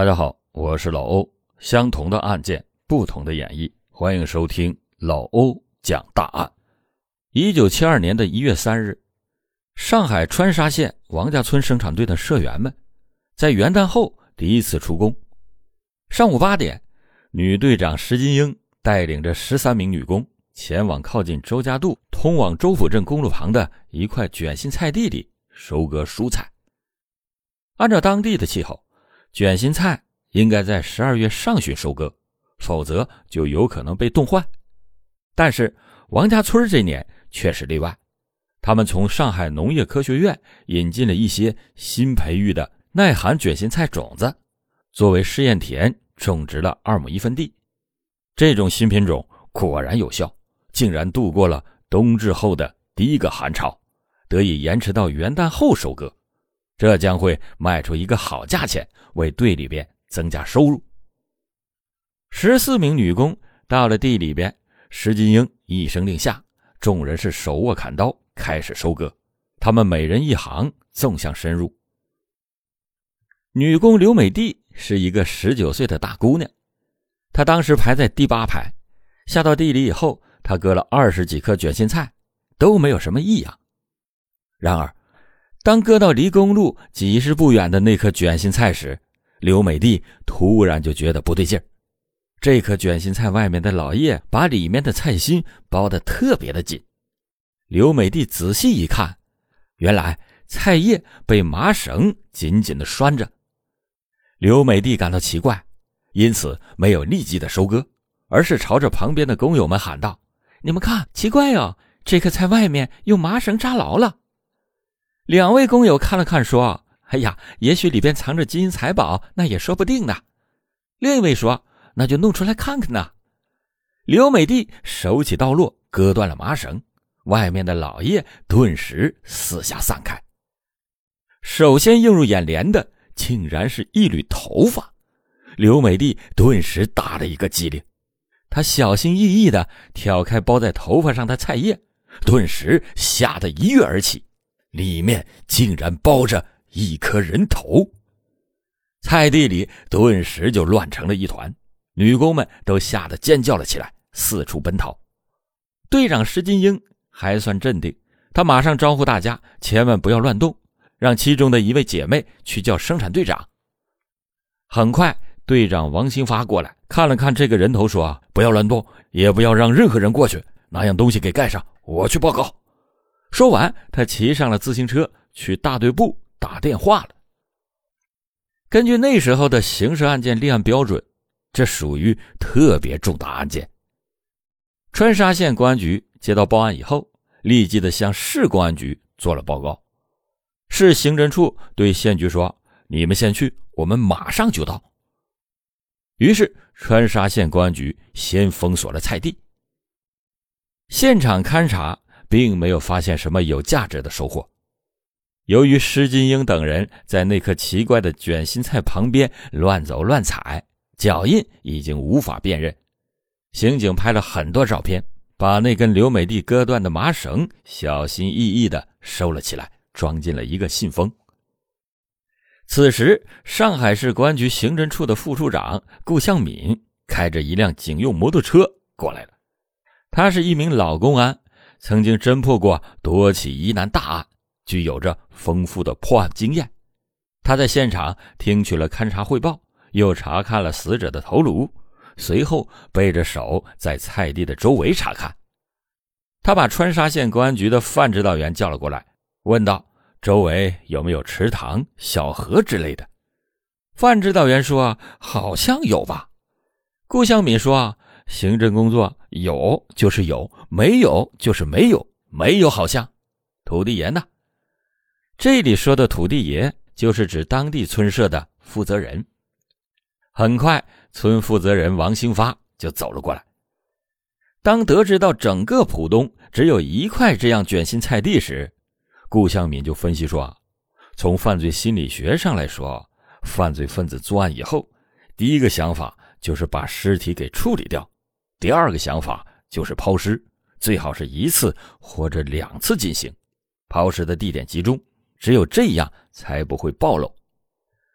大家好，我是老欧。相同的案件，不同的演绎，欢迎收听老欧讲大案。一九七二年的一月三日，上海川沙县王家村生产队的社员们在元旦后第一次出工。上午八点，女队长石金英带领着十三名女工前往靠近周家渡、通往周府镇公路旁的一块卷心菜地里收割蔬菜。按照当地的气候。卷心菜应该在十二月上旬收割，否则就有可能被冻坏。但是王家村这年却是例外，他们从上海农业科学院引进了一些新培育的耐寒卷心菜种子，作为试验田种植了二亩一分地。这种新品种果然有效，竟然度过了冬至后的第一个寒潮，得以延迟到元旦后收割。这将会卖出一个好价钱，为队里边增加收入。十四名女工到了地里边，石金英一声令下，众人是手握砍刀开始收割。他们每人一行，纵向深入。女工刘美娣是一个十九岁的大姑娘，她当时排在第八排。下到地里以后，她割了二十几颗卷心菜，都没有什么异样。然而，当割到离公路几十步远的那颗卷心菜时，刘美娣突然就觉得不对劲儿。这颗卷心菜外面的老叶把里面的菜心包得特别的紧。刘美娣仔细一看，原来菜叶被麻绳紧紧的拴着。刘美娣感到奇怪，因此没有立即的收割，而是朝着旁边的工友们喊道：“你们看，奇怪哦，这颗菜外面用麻绳扎牢了。”两位工友看了看，说：“哎呀，也许里边藏着金银财宝，那也说不定呢。”另一位说：“那就弄出来看看呢。”刘美娣手起刀落，割断了麻绳，外面的老叶顿时四下散开。首先映入眼帘的，竟然是一缕头发。刘美娣顿时打了一个激灵，她小心翼翼地挑开包在头发上的菜叶，顿时吓得一跃而起。里面竟然包着一颗人头，菜地里顿时就乱成了一团，女工们都吓得尖叫了起来，四处奔逃。队长石金英还算镇定，他马上招呼大家千万不要乱动，让其中的一位姐妹去叫生产队长。很快，队长王兴发过来看了看这个人头，说：“不要乱动，也不要让任何人过去，拿样东西给盖上，我去报告。”说完，他骑上了自行车去大队部打电话了。根据那时候的刑事案件立案标准，这属于特别重大案件。川沙县公安局接到报案以后，立即的向市公安局做了报告。市刑侦处对县局说：“你们先去，我们马上就到。”于是，川沙县公安局先封锁了菜地，现场勘查。并没有发现什么有价值的收获。由于施金英等人在那棵奇怪的卷心菜旁边乱走乱踩，脚印已经无法辨认。刑警拍了很多照片，把那根刘美丽割断的麻绳小心翼翼地收了起来，装进了一个信封。此时，上海市公安局刑侦处的副处长顾向敏开着一辆警用摩托车过来了。他是一名老公安。曾经侦破过多起疑难大案，具有着丰富的破案经验。他在现场听取了勘查汇报，又查看了死者的头颅，随后背着手在菜地的周围查看。他把川沙县公安局的范指导员叫了过来，问道：“周围有没有池塘、小河之类的？”范指导员说：“好像有吧。”顾向敏说。刑侦工作有就是有，没有就是没有，没有好像。土地爷呢？这里说的土地爷就是指当地村社的负责人。很快，村负责人王兴发就走了过来。当得知到整个浦东只有一块这样卷心菜地时，顾向敏就分析说：从犯罪心理学上来说，犯罪分子作案以后，第一个想法就是把尸体给处理掉。第二个想法就是抛尸，最好是一次或者两次进行，抛尸的地点集中，只有这样才不会暴露。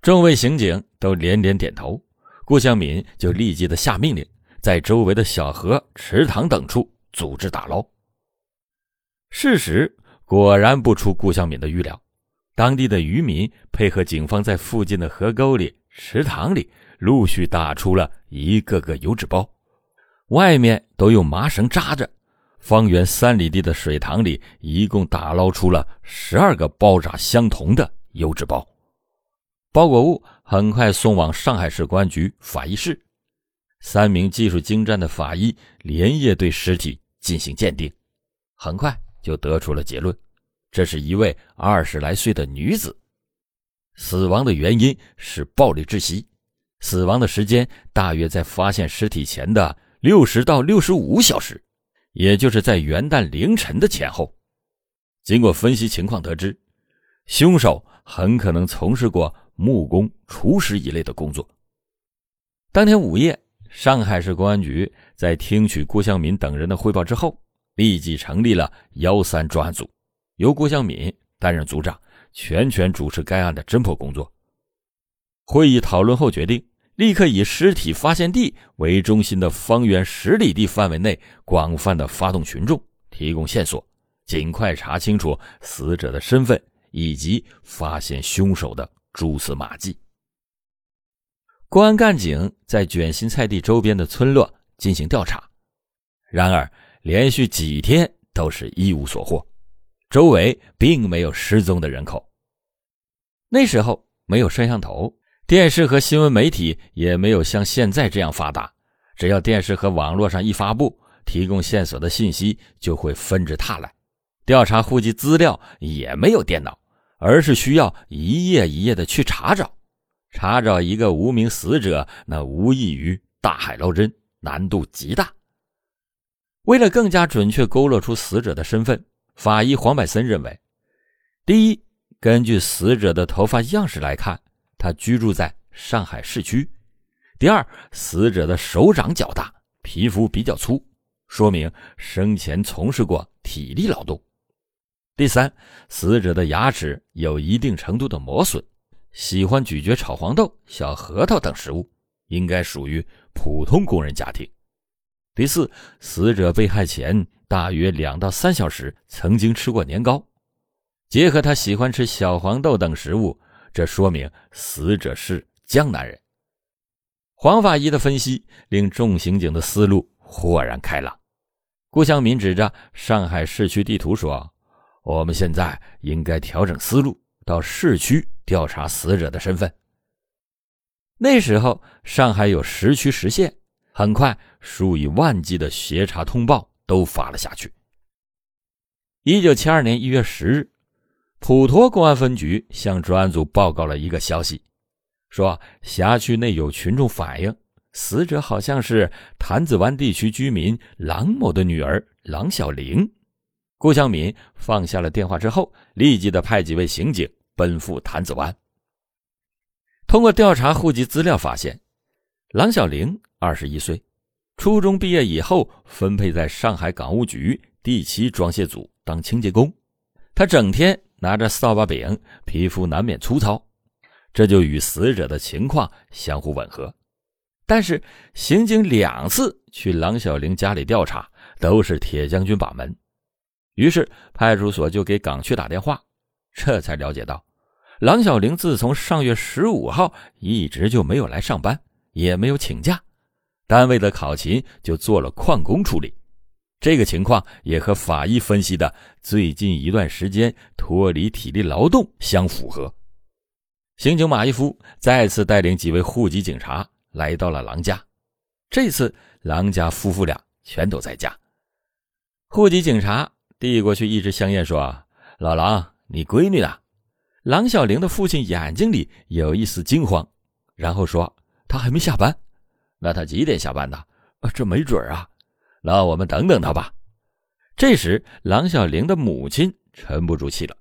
众位刑警都连连点头，顾向敏就立即的下命令，在周围的小河、池塘等处组织打捞。事实果然不出顾向敏的预料，当地的渔民配合警方，在附近的河沟里、池塘里陆续打出了一个个油纸包，外面都用麻绳扎着。方圆三里地的水塘里，一共打捞出了十二个包扎相同的油纸包。包裹物很快送往上海市公安局法医室，三名技术精湛的法医连夜对尸体进行鉴定，很快就得出了结论：这是一位二十来岁的女子，死亡的原因是暴力窒息，死亡的时间大约在发现尸体前的六十到六十五小时。也就是在元旦凌晨的前后，经过分析情况得知，凶手很可能从事过木工、厨师一类的工作。当天午夜，上海市公安局在听取郭向敏等人的汇报之后，立即成立了幺三专案组，由郭向敏担任组长，全权主持该案的侦破工作。会议讨论后决定。立刻以尸体发现地为中心的方圆十里地范围内，广泛的发动群众，提供线索，尽快查清楚死者的身份以及发现凶手的蛛丝马迹。公安干警在卷心菜地周边的村落进行调查，然而连续几天都是一无所获，周围并没有失踪的人口。那时候没有摄像头。电视和新闻媒体也没有像现在这样发达，只要电视和网络上一发布，提供线索的信息就会纷至沓来。调查户籍资料也没有电脑，而是需要一页一页的去查找。查找一个无名死者，那无异于大海捞针，难度极大。为了更加准确勾勒出死者的身份，法医黄百森认为，第一，根据死者的头发样式来看。他居住在上海市区。第二，死者的手掌较大，皮肤比较粗，说明生前从事过体力劳动。第三，死者的牙齿有一定程度的磨损，喜欢咀嚼炒黄豆、小核桃等食物，应该属于普通工人家庭。第四，死者被害前大约两到三小时曾经吃过年糕，结合他喜欢吃小黄豆等食物。这说明死者是江南人。黄法医的分析令众刑警的思路豁然开朗。顾向民指着上海市区地图说：“我们现在应该调整思路，到市区调查死者的身份。”那时候上海有十区十县，很快数以万计的协查通报都发了下去。一九七二年一月十日。普陀公安分局向专案组报告了一个消息，说辖区内有群众反映，死者好像是潭子湾地区居民郎某的女儿郎小玲。顾向敏放下了电话之后，立即的派几位刑警奔赴潭子湾。通过调查户籍资料发现，郎小玲二十一岁，初中毕业以后分配在上海港务局第七装卸组当清洁工，他整天。拿着扫把柄，皮肤难免粗糙，这就与死者的情况相互吻合。但是刑警两次去郎小玲家里调查，都是铁将军把门。于是派出所就给港区打电话，这才了解到，郎小玲自从上月十五号一直就没有来上班，也没有请假，单位的考勤就做了旷工处理。这个情况也和法医分析的最近一段时间脱离体力劳动相符合。刑警马一夫再次带领几位户籍警察来到了郎家，这次郎家夫妇俩全都在家。户籍警察递过去一支香烟，说：“老郎，你闺女呢？”郎小玲的父亲眼睛里有一丝惊慌，然后说：“她还没下班。那她几点下班的？啊这没准啊。”那我们等等他吧。这时，郎小玲的母亲沉不住气了，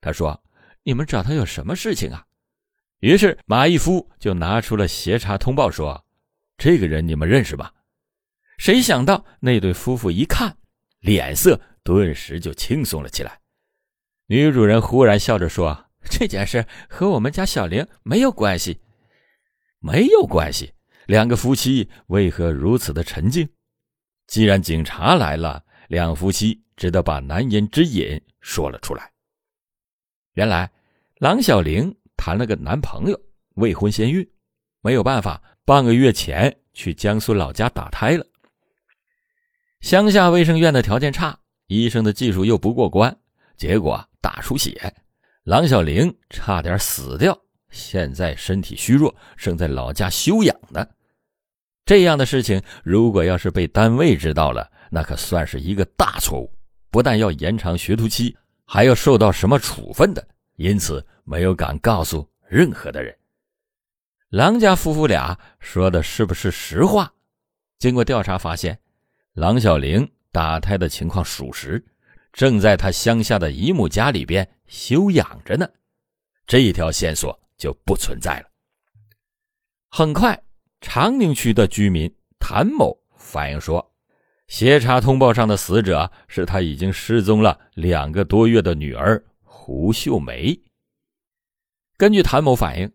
她说：“你们找他有什么事情啊？”于是马义夫就拿出了协查通报，说：“这个人你们认识吧？”谁想到那对夫妇一看，脸色顿时就轻松了起来。女主人忽然笑着说：“这件事和我们家小玲没有关系。没有关系，两个夫妻为何如此的沉静？既然警察来了，两夫妻只得把难言之隐说了出来。原来，郎小玲谈了个男朋友，未婚先孕，没有办法，半个月前去江苏老家打胎了。乡下卫生院的条件差，医生的技术又不过关，结果大出血，郎小玲差点死掉。现在身体虚弱，正在老家休养呢。这样的事情，如果要是被单位知道了，那可算是一个大错误，不但要延长学徒期，还要受到什么处分的。因此，没有敢告诉任何的人。郎家夫妇俩说的是不是实话？经过调查发现，郎小玲打胎的情况属实，正在他乡下的姨母家里边休养着呢。这一条线索。就不存在了。很快，长宁区的居民谭某反映说，协查通报上的死者是他已经失踪了两个多月的女儿胡秀梅。根据谭某反映，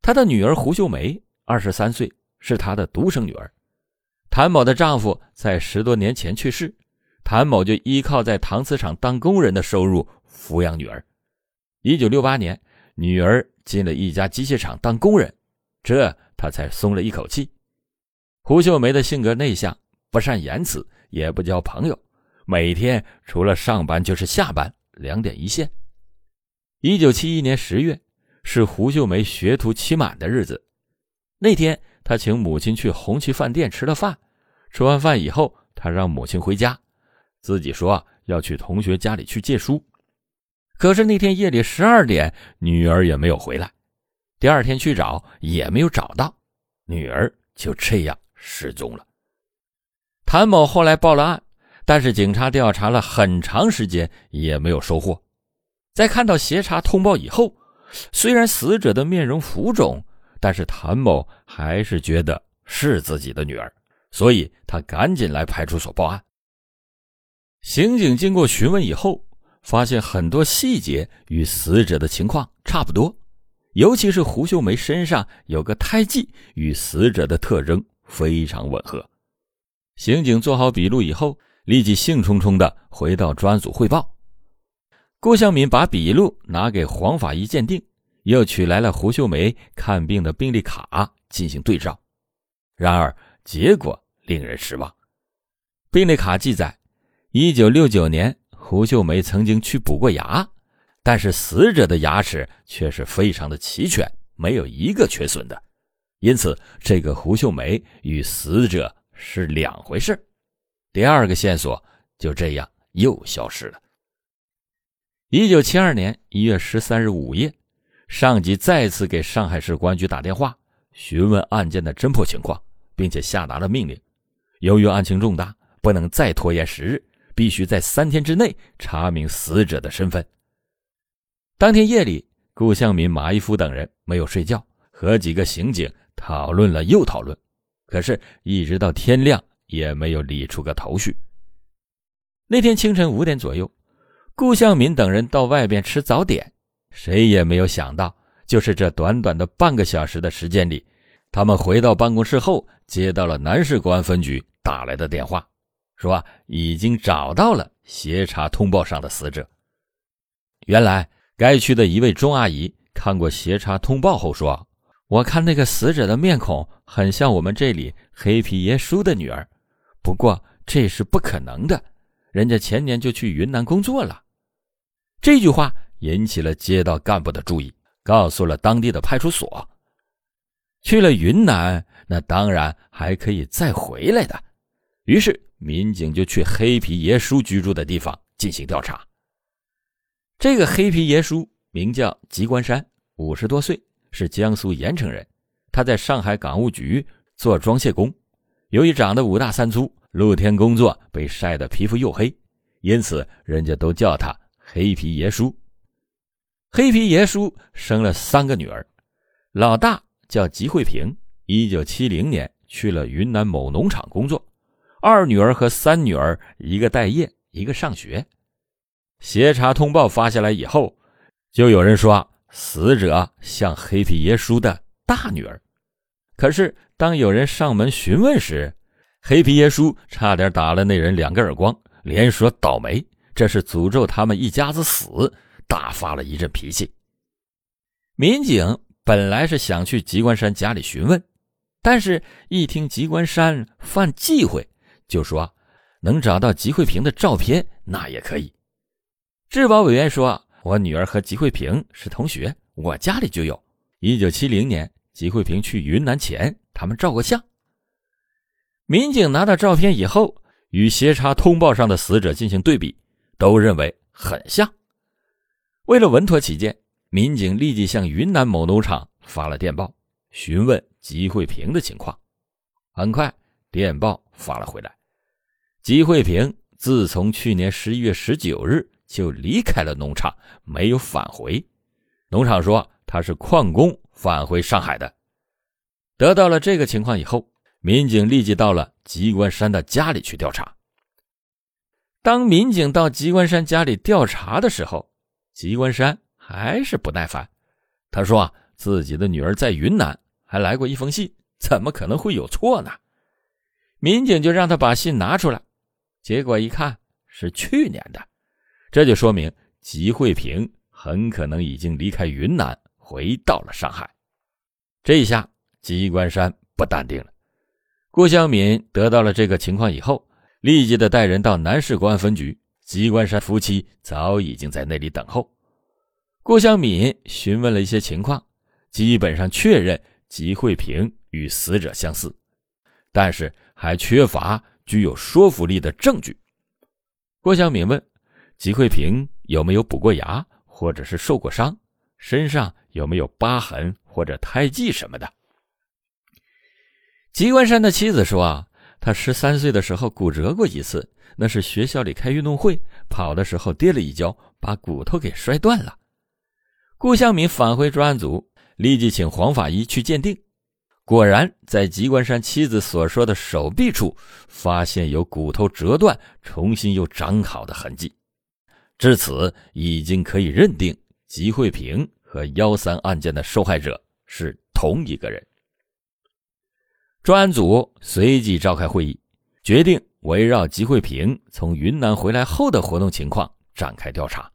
他的女儿胡秀梅二十三岁，是他的独生女儿。谭某的丈夫在十多年前去世，谭某就依靠在搪瓷厂当工人的收入抚养女儿。一九六八年，女儿。进了一家机械厂当工人，这他才松了一口气。胡秀梅的性格内向，不善言辞，也不交朋友，每天除了上班就是下班，两点一线。一九七一年十月是胡秀梅学徒期满的日子，那天他请母亲去红旗饭店吃了饭，吃完饭以后，他让母亲回家，自己说要去同学家里去借书。可是那天夜里十二点，女儿也没有回来。第二天去找也没有找到，女儿就这样失踪了。谭某后来报了案，但是警察调查了很长时间也没有收获。在看到协查通报以后，虽然死者的面容浮肿，但是谭某还是觉得是自己的女儿，所以他赶紧来派出所报案。刑警经过询问以后。发现很多细节与死者的情况差不多，尤其是胡秀梅身上有个胎记，与死者的特征非常吻合。刑警做好笔录以后，立即兴冲冲地回到专组汇报。郭向敏把笔录拿给黄法医鉴定，又取来了胡秀梅看病的病历卡进行对照。然而结果令人失望。病历卡记载，一九六九年。胡秀梅曾经去补过牙，但是死者的牙齿却是非常的齐全，没有一个缺损的，因此这个胡秀梅与死者是两回事。第二个线索就这样又消失了。一九七二年一月十三日午夜，上级再次给上海市公安局打电话，询问案件的侦破情况，并且下达了命令：由于案情重大，不能再拖延时日。必须在三天之内查明死者的身份。当天夜里，顾向民、马一夫等人没有睡觉，和几个刑警讨论了又讨论，可是，一直到天亮也没有理出个头绪。那天清晨五点左右，顾向民等人到外边吃早点，谁也没有想到，就是这短短的半个小时的时间里，他们回到办公室后，接到了南市公安分局打来的电话。说已经找到了协查通报上的死者。原来该区的一位钟阿姨看过协查通报后说：“我看那个死者的面孔很像我们这里黑皮爷叔的女儿，不过这是不可能的，人家前年就去云南工作了。”这句话引起了街道干部的注意，告诉了当地的派出所。去了云南，那当然还可以再回来的。于是。民警就去黑皮爷叔居住的地方进行调查。这个黑皮爷叔名叫吉关山，五十多岁，是江苏盐城人。他在上海港务局做装卸工，由于长得五大三粗，露天工作被晒得皮肤黝黑，因此人家都叫他黑皮爷叔。黑皮爷叔生了三个女儿，老大叫吉慧萍，一九七零年去了云南某农场工作。二女儿和三女儿，一个待业，一个上学。协查通报发下来以后，就有人说死者像黑皮耶叔的大女儿。可是当有人上门询问时，黑皮耶叔差点打了那人两个耳光，连说倒霉，这是诅咒他们一家子死，大发了一阵脾气。民警本来是想去吉关山家里询问，但是一听吉关山犯忌讳，就说能找到吉慧萍的照片，那也可以。质保委员说：“我女儿和吉慧萍是同学，我家里就有。一九七零年吉慧萍去云南前，他们照过相。”民警拿到照片以后，与协查通报上的死者进行对比，都认为很像。为了稳妥起见，民警立即向云南某农场发了电报，询问吉慧萍的情况。很快，电报发了回来：吉慧萍自从去年十一月十九日就离开了农场，没有返回。农场说他是旷工返回上海的。得到了这个情况以后。民警立即到了吉关山的家里去调查。当民警到吉关山家里调查的时候，吉关山还是不耐烦。他说：“啊，自己的女儿在云南，还来过一封信，怎么可能会有错呢？”民警就让他把信拿出来，结果一看是去年的，这就说明吉慧萍很可能已经离开云南，回到了上海。这一下，机关山不淡定了。顾香敏得到了这个情况以后，立即的带人到南市公安分局。机关山夫妻早已经在那里等候。顾香敏询问了一些情况，基本上确认吉慧萍与死者相似，但是还缺乏具有说服力的证据。郭香敏问：吉慧萍有没有补过牙，或者是受过伤？身上有没有疤痕或者胎记什么的？吉关山的妻子说：“啊，他十三岁的时候骨折过一次，那是学校里开运动会，跑的时候跌了一跤，把骨头给摔断了。”顾向敏返回专案组，立即请黄法医去鉴定，果然在吉关山妻子所说的手臂处发现有骨头折断、重新又长好的痕迹。至此，已经可以认定吉慧萍和幺三案件的受害者是同一个人。专案组随即召开会议，决定围绕吉慧萍从云南回来后的活动情况展开调查。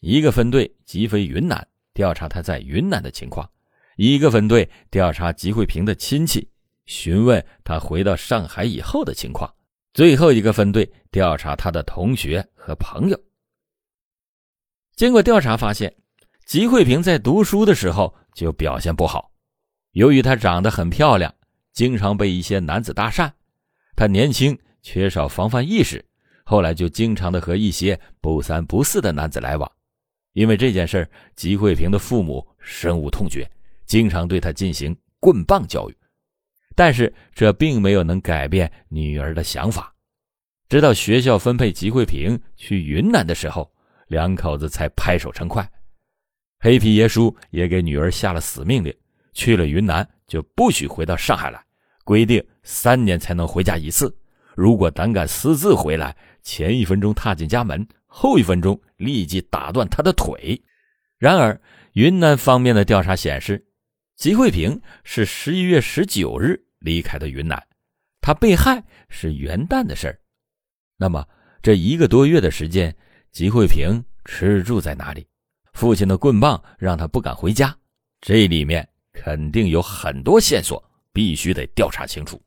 一个分队急飞云南调查他在云南的情况，一个分队调查吉慧萍的亲戚，询问他回到上海以后的情况。最后一个分队调查他的同学和朋友。经过调查发现，吉慧萍在读书的时候就表现不好，由于她长得很漂亮。经常被一些男子搭讪，她年轻，缺少防范意识，后来就经常的和一些不三不四的男子来往。因为这件事吉慧萍的父母深恶痛绝，经常对她进行棍棒教育。但是这并没有能改变女儿的想法。直到学校分配吉慧萍去云南的时候，两口子才拍手称快。黑皮爷叔也给女儿下了死命令，去了云南就不许回到上海来。规定三年才能回家一次，如果胆敢私自回来，前一分钟踏进家门，后一分钟立即打断他的腿。然而，云南方面的调查显示，吉慧萍是十一月十九日离开的云南，他被害是元旦的事儿。那么，这一个多月的时间，吉慧平吃住在哪里？父亲的棍棒让他不敢回家，这里面肯定有很多线索。必须得调查清楚。